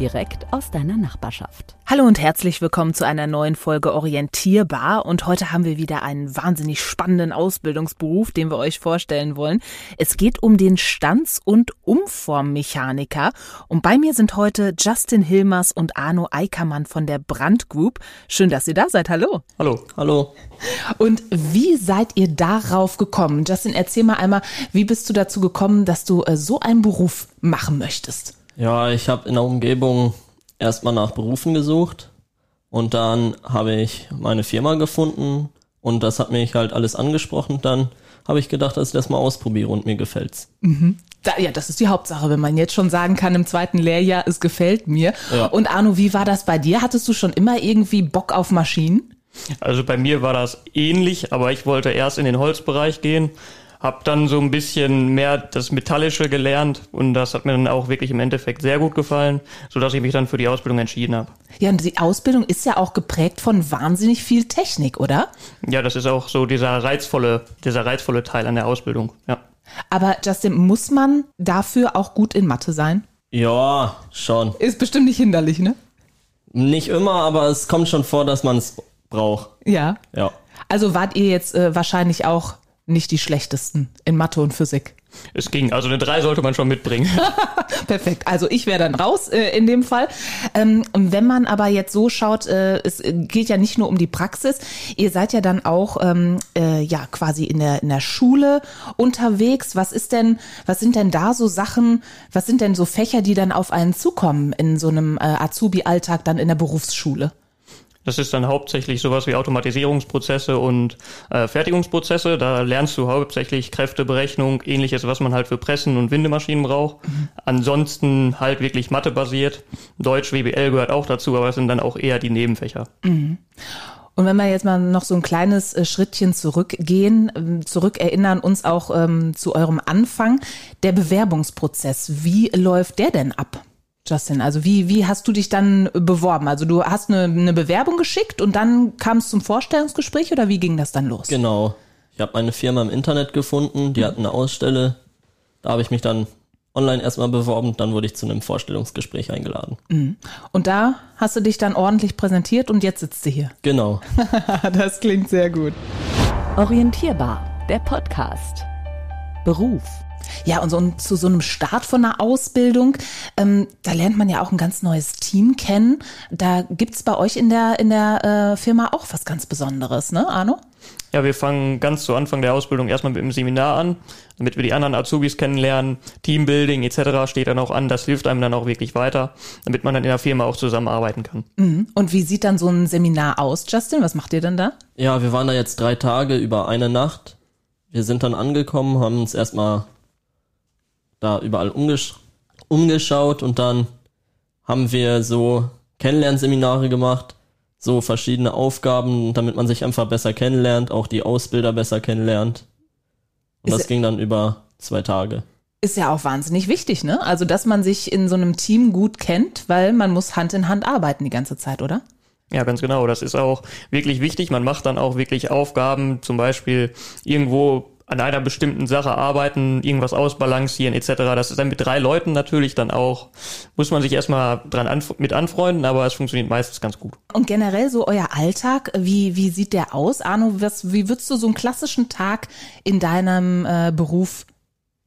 direkt aus deiner Nachbarschaft. Hallo und herzlich willkommen zu einer neuen Folge Orientierbar. Und heute haben wir wieder einen wahnsinnig spannenden Ausbildungsberuf, den wir euch vorstellen wollen. Es geht um den Stanz- und Umformmechaniker. Und bei mir sind heute Justin Hilmers und Arno Eickermann von der Brand Group. Schön, dass ihr da seid. Hallo. Hallo. Hallo. Und wie seid ihr darauf gekommen? Justin, erzähl mal einmal, wie bist du dazu gekommen, dass du äh, so einen Beruf machen möchtest? Ja, ich habe in der Umgebung erstmal nach Berufen gesucht und dann habe ich meine Firma gefunden und das hat mich halt alles angesprochen. Dann habe ich gedacht, dass ich das mal ausprobiere und mir gefällt's. Mhm. Da, ja, das ist die Hauptsache, wenn man jetzt schon sagen kann im zweiten Lehrjahr, es gefällt mir. Ja. Und Arno, wie war das bei dir? Hattest du schon immer irgendwie Bock auf Maschinen? Also bei mir war das ähnlich, aber ich wollte erst in den Holzbereich gehen habe dann so ein bisschen mehr das Metallische gelernt und das hat mir dann auch wirklich im Endeffekt sehr gut gefallen, so dass ich mich dann für die Ausbildung entschieden habe. Ja, und die Ausbildung ist ja auch geprägt von wahnsinnig viel Technik, oder? Ja, das ist auch so dieser reizvolle, dieser reizvolle Teil an der Ausbildung, ja. Aber Justin, muss man dafür auch gut in Mathe sein? Ja, schon. Ist bestimmt nicht hinderlich, ne? Nicht immer, aber es kommt schon vor, dass man es braucht. Ja. Ja. Also wart ihr jetzt äh, wahrscheinlich auch nicht die schlechtesten in Mathe und Physik. Es ging, also eine 3 sollte man schon mitbringen. Perfekt, also ich wäre dann raus äh, in dem Fall. Ähm, wenn man aber jetzt so schaut, äh, es geht ja nicht nur um die Praxis, ihr seid ja dann auch ähm, äh, ja quasi in der, in der Schule unterwegs. Was ist denn, was sind denn da so Sachen, was sind denn so Fächer, die dann auf einen zukommen in so einem äh, Azubi-Alltag dann in der Berufsschule? Das ist dann hauptsächlich sowas wie Automatisierungsprozesse und äh, Fertigungsprozesse. Da lernst du hauptsächlich Kräfteberechnung, ähnliches, was man halt für Pressen und Windemaschinen braucht. Mhm. Ansonsten halt wirklich Mathebasiert. Deutsch, WBL gehört auch dazu, aber das sind dann auch eher die Nebenfächer. Mhm. Und wenn wir jetzt mal noch so ein kleines äh, Schrittchen zurückgehen, ähm, zurückerinnern uns auch ähm, zu eurem Anfang, der Bewerbungsprozess, wie läuft der denn ab? Justin, also wie, wie hast du dich dann beworben? Also du hast eine, eine Bewerbung geschickt und dann kam es zum Vorstellungsgespräch oder wie ging das dann los? Genau. Ich habe eine Firma im Internet gefunden, die mhm. hat eine Ausstelle. Da habe ich mich dann online erstmal beworben, dann wurde ich zu einem Vorstellungsgespräch eingeladen. Mhm. Und da hast du dich dann ordentlich präsentiert und jetzt sitzt du hier. Genau. das klingt sehr gut. Orientierbar, der Podcast. Beruf ja, und so zu so einem Start von einer Ausbildung, ähm, da lernt man ja auch ein ganz neues Team kennen. Da gibt's bei euch in der, in der äh, Firma auch was ganz Besonderes, ne, Arno? Ja, wir fangen ganz zu Anfang der Ausbildung erstmal mit dem Seminar an, damit wir die anderen Azubis kennenlernen. Teambuilding etc. steht dann auch an. Das hilft einem dann auch wirklich weiter, damit man dann in der Firma auch zusammenarbeiten kann. Mhm. Und wie sieht dann so ein Seminar aus, Justin? Was macht ihr denn da? Ja, wir waren da jetzt drei Tage über eine Nacht. Wir sind dann angekommen, haben uns erstmal da überall umgesch umgeschaut und dann haben wir so Kennenlernseminare gemacht, so verschiedene Aufgaben, damit man sich einfach besser kennenlernt, auch die Ausbilder besser kennenlernt. Und ist das ging dann über zwei Tage. Ist ja auch wahnsinnig wichtig, ne? Also, dass man sich in so einem Team gut kennt, weil man muss Hand in Hand arbeiten die ganze Zeit, oder? Ja, ganz genau. Das ist auch wirklich wichtig. Man macht dann auch wirklich Aufgaben, zum Beispiel irgendwo an einer bestimmten Sache arbeiten, irgendwas ausbalancieren etc. Das ist dann mit drei Leuten natürlich dann auch, muss man sich erstmal dran anf mit anfreunden, aber es funktioniert meistens ganz gut. Und generell so euer Alltag, wie, wie sieht der aus? Arno, was, wie würdest du so einen klassischen Tag in deinem äh, Beruf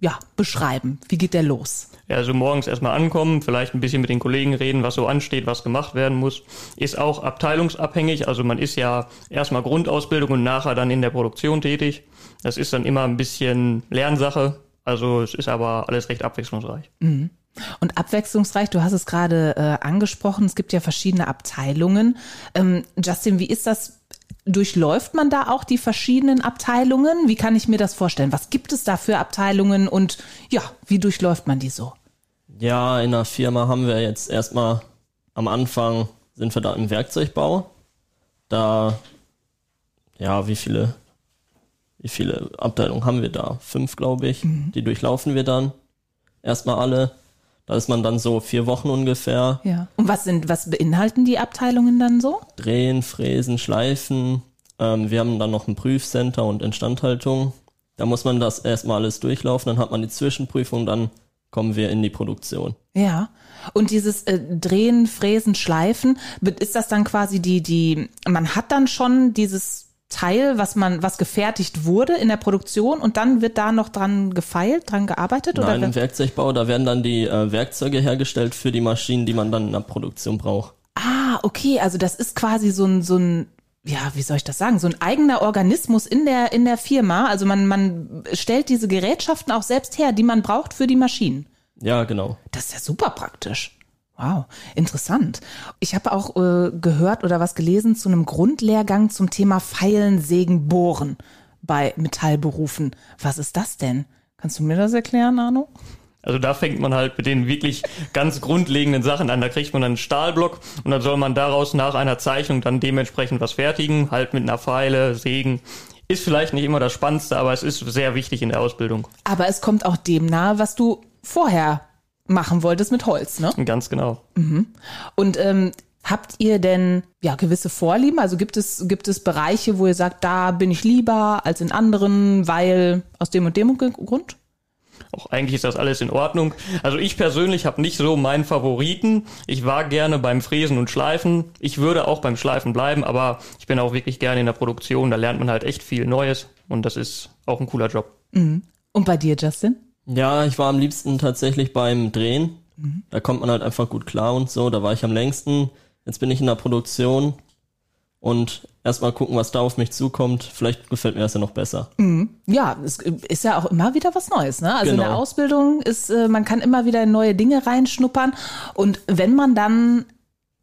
ja, beschreiben? Wie geht der los? Also morgens erstmal ankommen, vielleicht ein bisschen mit den Kollegen reden, was so ansteht, was gemacht werden muss. Ist auch abteilungsabhängig, also man ist ja erstmal Grundausbildung und nachher dann in der Produktion tätig. Das ist dann immer ein bisschen Lernsache, also es ist aber alles recht abwechslungsreich. Mhm. Und abwechslungsreich, du hast es gerade äh, angesprochen, es gibt ja verschiedene Abteilungen. Ähm, Justin, wie ist das Durchläuft man da auch die verschiedenen Abteilungen? Wie kann ich mir das vorstellen? Was gibt es da für Abteilungen und ja, wie durchläuft man die so? Ja, in der Firma haben wir jetzt erstmal am Anfang sind wir da im Werkzeugbau. Da, ja, wie viele, wie viele Abteilungen haben wir da? Fünf, glaube ich. Die durchlaufen wir dann. Erstmal alle. Da ist man dann so vier Wochen ungefähr. Ja. Und was sind, was beinhalten die Abteilungen dann so? Drehen, Fräsen, Schleifen. Ähm, wir haben dann noch ein Prüfcenter und Instandhaltung. Da muss man das erstmal alles durchlaufen, dann hat man die Zwischenprüfung, dann kommen wir in die Produktion. Ja. Und dieses äh, Drehen, Fräsen, Schleifen, ist das dann quasi die, die, man hat dann schon dieses Teil, was man, was gefertigt wurde in der Produktion und dann wird da noch dran gefeilt, dran gearbeitet? Nein, oder im Werkzeugbau, da werden dann die äh, Werkzeuge hergestellt für die Maschinen, die man dann in der Produktion braucht. Ah, okay, also das ist quasi so ein, so ein, ja, wie soll ich das sagen, so ein eigener Organismus in der, in der Firma. Also man, man stellt diese Gerätschaften auch selbst her, die man braucht für die Maschinen. Ja, genau. Das ist ja super praktisch. Wow, interessant. Ich habe auch äh, gehört oder was gelesen zu einem Grundlehrgang zum Thema Pfeilen, Sägen, Bohren bei Metallberufen. Was ist das denn? Kannst du mir das erklären, Arno? Also da fängt man halt mit den wirklich ganz grundlegenden Sachen an. Da kriegt man einen Stahlblock und dann soll man daraus nach einer Zeichnung dann dementsprechend was fertigen, halt mit einer Pfeile, Sägen. Ist vielleicht nicht immer das Spannendste, aber es ist sehr wichtig in der Ausbildung. Aber es kommt auch dem nahe, was du vorher machen wolltest mit Holz, ne? Ganz genau. Und ähm, habt ihr denn ja gewisse Vorlieben? Also gibt es gibt es Bereiche, wo ihr sagt, da bin ich lieber als in anderen, weil aus dem und dem Grund? Auch eigentlich ist das alles in Ordnung. Also ich persönlich habe nicht so meinen Favoriten. Ich war gerne beim Fräsen und Schleifen. Ich würde auch beim Schleifen bleiben, aber ich bin auch wirklich gerne in der Produktion. Da lernt man halt echt viel Neues und das ist auch ein cooler Job. Und bei dir, Justin? Ja, ich war am liebsten tatsächlich beim Drehen. Da kommt man halt einfach gut klar und so. Da war ich am längsten. Jetzt bin ich in der Produktion und erstmal gucken, was da auf mich zukommt. Vielleicht gefällt mir das ja noch besser. Ja, es ist ja auch immer wieder was Neues. Ne? Also in der Genau. Ausbildung ist, äh, man kann immer wieder in neue Dinge reinschnuppern. Und wenn man dann,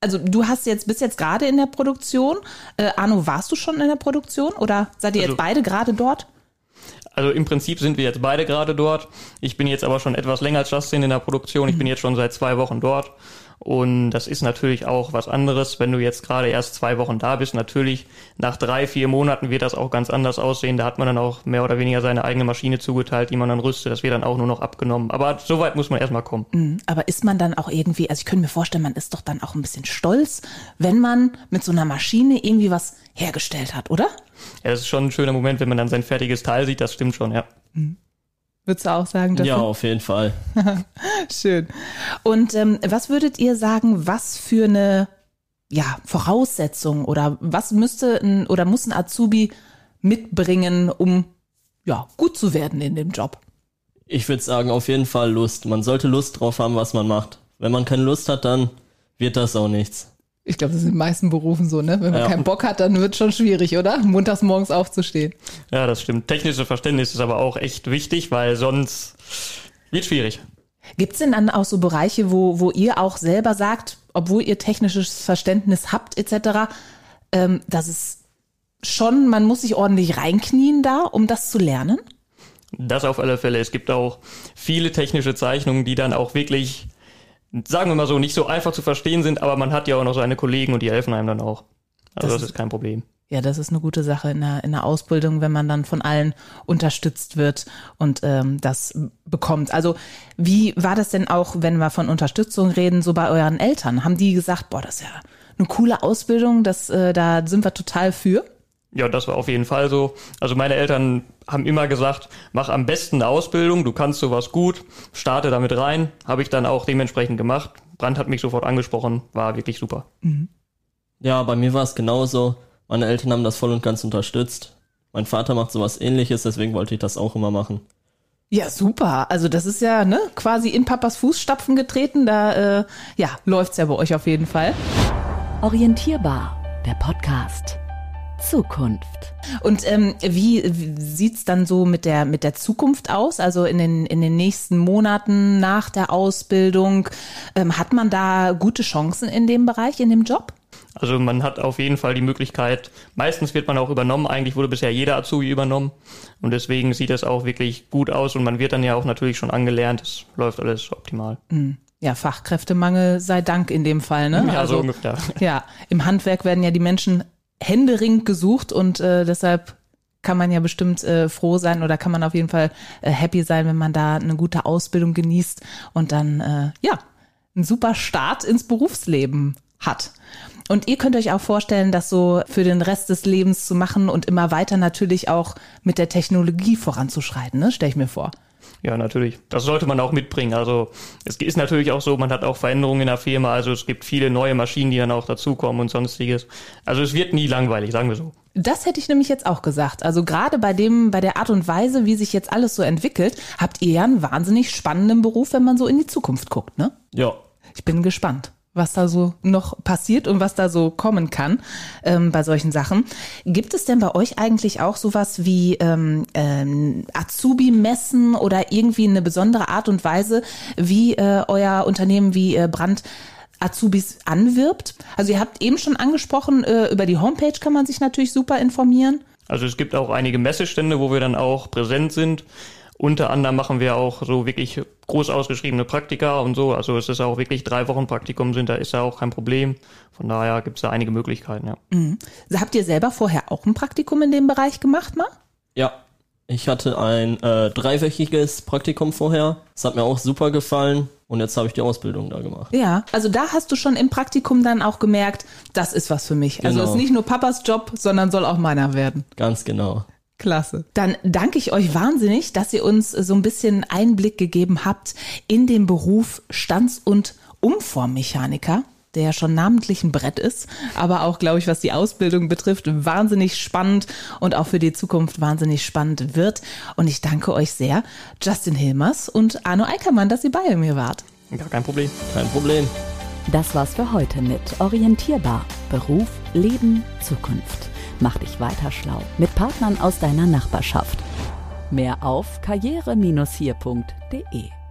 also du hast jetzt, bist jetzt gerade in der Produktion. Äh, Arno, warst du schon in der Produktion oder seid ihr Also- jetzt beide gerade dort? Also im Prinzip sind wir jetzt beide gerade dort. Ich bin jetzt aber schon etwas länger als Justin in der Produktion. Ich bin jetzt schon seit zwei Wochen dort. Und das ist natürlich auch was anderes, wenn du jetzt gerade erst zwei Wochen da bist. Natürlich, nach drei, vier Monaten wird das auch ganz anders aussehen. Da hat man dann auch mehr oder weniger seine eigene Maschine zugeteilt, die man dann rüstet. Das wird dann auch nur noch abgenommen. Aber so weit muss man erstmal kommen. Aber ist man dann auch irgendwie, also ich könnte mir vorstellen, man ist doch dann auch ein bisschen stolz, wenn man mit so einer Maschine irgendwie was hergestellt hat, oder? Ja, das ist schon ein schöner Moment, wenn man dann sein fertiges Teil sieht. Das stimmt schon, ja. Würdest du auch sagen, Justin? Ja, auf jeden Fall. Schön. Und ähm, was würdet ihr sagen, was für eine ja, Voraussetzung oder was müsste ein oder muss ein Azubi mitbringen, um ja, gut zu werden in dem Job? Ich würde sagen, auf jeden Fall Lust. Man sollte Lust drauf haben, was man macht. Wenn man keine Lust hat, dann wird das auch nichts. Ich glaube, das ist in den meisten Berufen so, ne? Wenn man Ja. keinen Bock hat, dann wird schon schwierig, oder? Montags morgens aufzustehen. Ja, das stimmt. Technisches Verständnis ist aber auch echt wichtig, weil sonst wird schwierig. Gibt's denn dann auch so Bereiche, wo, wo ihr auch selber sagt, obwohl ihr technisches Verständnis habt, etc., ähm, dass es schon, man muss sich ordentlich reinknien da, um das zu lernen? Das auf alle Fälle. Es gibt auch viele technische Zeichnungen, die dann auch wirklich, sagen wir mal so, nicht so einfach zu verstehen sind, aber man hat ja auch noch seine Kollegen und die helfen einem dann auch. Also Das das, ist- kein Problem. Ja, das ist eine gute Sache in der, in der Ausbildung, wenn man dann von allen unterstützt wird und ähm, das bekommt. Also wie war das denn auch, wenn wir von Unterstützung reden, so bei euren Eltern? Haben die gesagt, boah, das ist ja eine coole Ausbildung, das, äh, da sind wir total für? Ja, das war auf jeden Fall so. Also meine Eltern haben immer gesagt, mach am besten eine Ausbildung, du kannst sowas gut, starte damit rein. Habe ich dann auch dementsprechend gemacht. Brand hat mich sofort angesprochen, war wirklich super. Ja, bei mir war es genauso. Meine Eltern haben das voll und ganz unterstützt. Mein Vater macht sowas ähnliches, deswegen wollte ich das auch immer machen. Ja, super. Also das ist ja ne, quasi in Papas Fußstapfen getreten. Da äh, ja, läuft's ja bei euch auf jeden Fall. Orientierbar, der Podcast. Zukunft. Und ähm, wie, wie sieht's dann so mit der mit der Zukunft aus? Also in den in den nächsten Monaten nach der Ausbildung ähm, hat man da gute Chancen in dem Bereich, in dem Job? Also man hat auf jeden Fall die Möglichkeit, meistens wird man auch übernommen, eigentlich wurde bisher jeder Azubi übernommen und deswegen sieht es auch wirklich gut aus und man wird dann ja auch natürlich schon angelernt, es läuft alles optimal. ja, Fachkräftemangel sei Dank in dem Fall, ne? Ja, so ungefähr. Ja, im Handwerk werden ja die Menschen händeringend gesucht und äh, deshalb kann man ja bestimmt äh, froh sein oder kann man auf jeden Fall äh, happy sein, wenn man da eine gute Ausbildung genießt und dann äh, ja einen super Start ins Berufsleben hat. Und ihr könnt euch auch vorstellen, das so für den Rest des Lebens zu machen und immer weiter natürlich auch mit der Technologie voranzuschreiten, ne? stelle ich mir vor. Ja, natürlich. Das sollte man auch mitbringen. Also es ist natürlich auch so, man hat auch Veränderungen in der Firma. Also es gibt viele neue Maschinen, die dann auch dazukommen und sonstiges. Also es wird nie langweilig, sagen wir so. Das hätte ich nämlich jetzt auch gesagt. Also gerade bei dem, bei der Art und Weise, wie sich jetzt alles so entwickelt, habt ihr ja einen wahnsinnig spannenden Beruf, wenn man so in die Zukunft guckt, ne? Ja. Ich bin gespannt was da so noch passiert und was da so kommen kann ähm, bei solchen Sachen. Gibt es denn bei euch eigentlich auch sowas wie ähm, ähm, Azubi-Messen oder irgendwie eine besondere Art und Weise, wie äh, euer Unternehmen wie äh, Brand Azubis anwirbt? Also ihr habt eben schon angesprochen, äh, über die Homepage kann man sich natürlich super informieren. Also es gibt auch einige Messestände, wo wir dann auch präsent sind. Unter anderem machen wir auch so wirklich groß ausgeschriebene Praktika und so. Also es ist auch wirklich drei Wochen Praktikum sind, da ist ja auch kein Problem. Von daher gibt es da einige Möglichkeiten, ja. Mhm. Habt ihr selber vorher auch ein Praktikum in dem Bereich gemacht, mal? Ja. Ich hatte ein äh, dreiwöchiges Praktikum vorher. Das hat mir auch super gefallen. Und jetzt habe ich die Ausbildung da gemacht. Ja, also da hast du schon im Praktikum dann auch gemerkt, das ist was für mich. Also es Genau. ist nicht nur Papas Job, sondern soll auch meiner werden. Ganz genau. Klasse. Dann danke ich euch wahnsinnig, dass ihr uns so ein bisschen Einblick gegeben habt in den Beruf Stands- und Umformmechaniker der ja schon namentlich ein Brett ist, aber auch, glaube ich, was die Ausbildung betrifft, wahnsinnig spannend und auch für die Zukunft wahnsinnig spannend wird. Und ich danke euch sehr, Justin Hilmers und Arno Eickermann, dass ihr bei mir wart. Gar kein Problem. Kein Problem. Das war's für heute mit Orientierbar. Beruf, Leben, Zukunft. Mach dich weiter schlau mit Partnern aus deiner Nachbarschaft. Mehr auf karriere-hier.de.